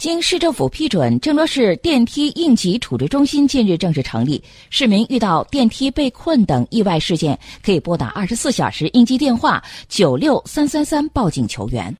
经市政府批准郑州市电梯应急处置中心近日正式成立。市民遇到电梯被困等意外事件可以拨打二十四小时应急电话九六三三三报警求援。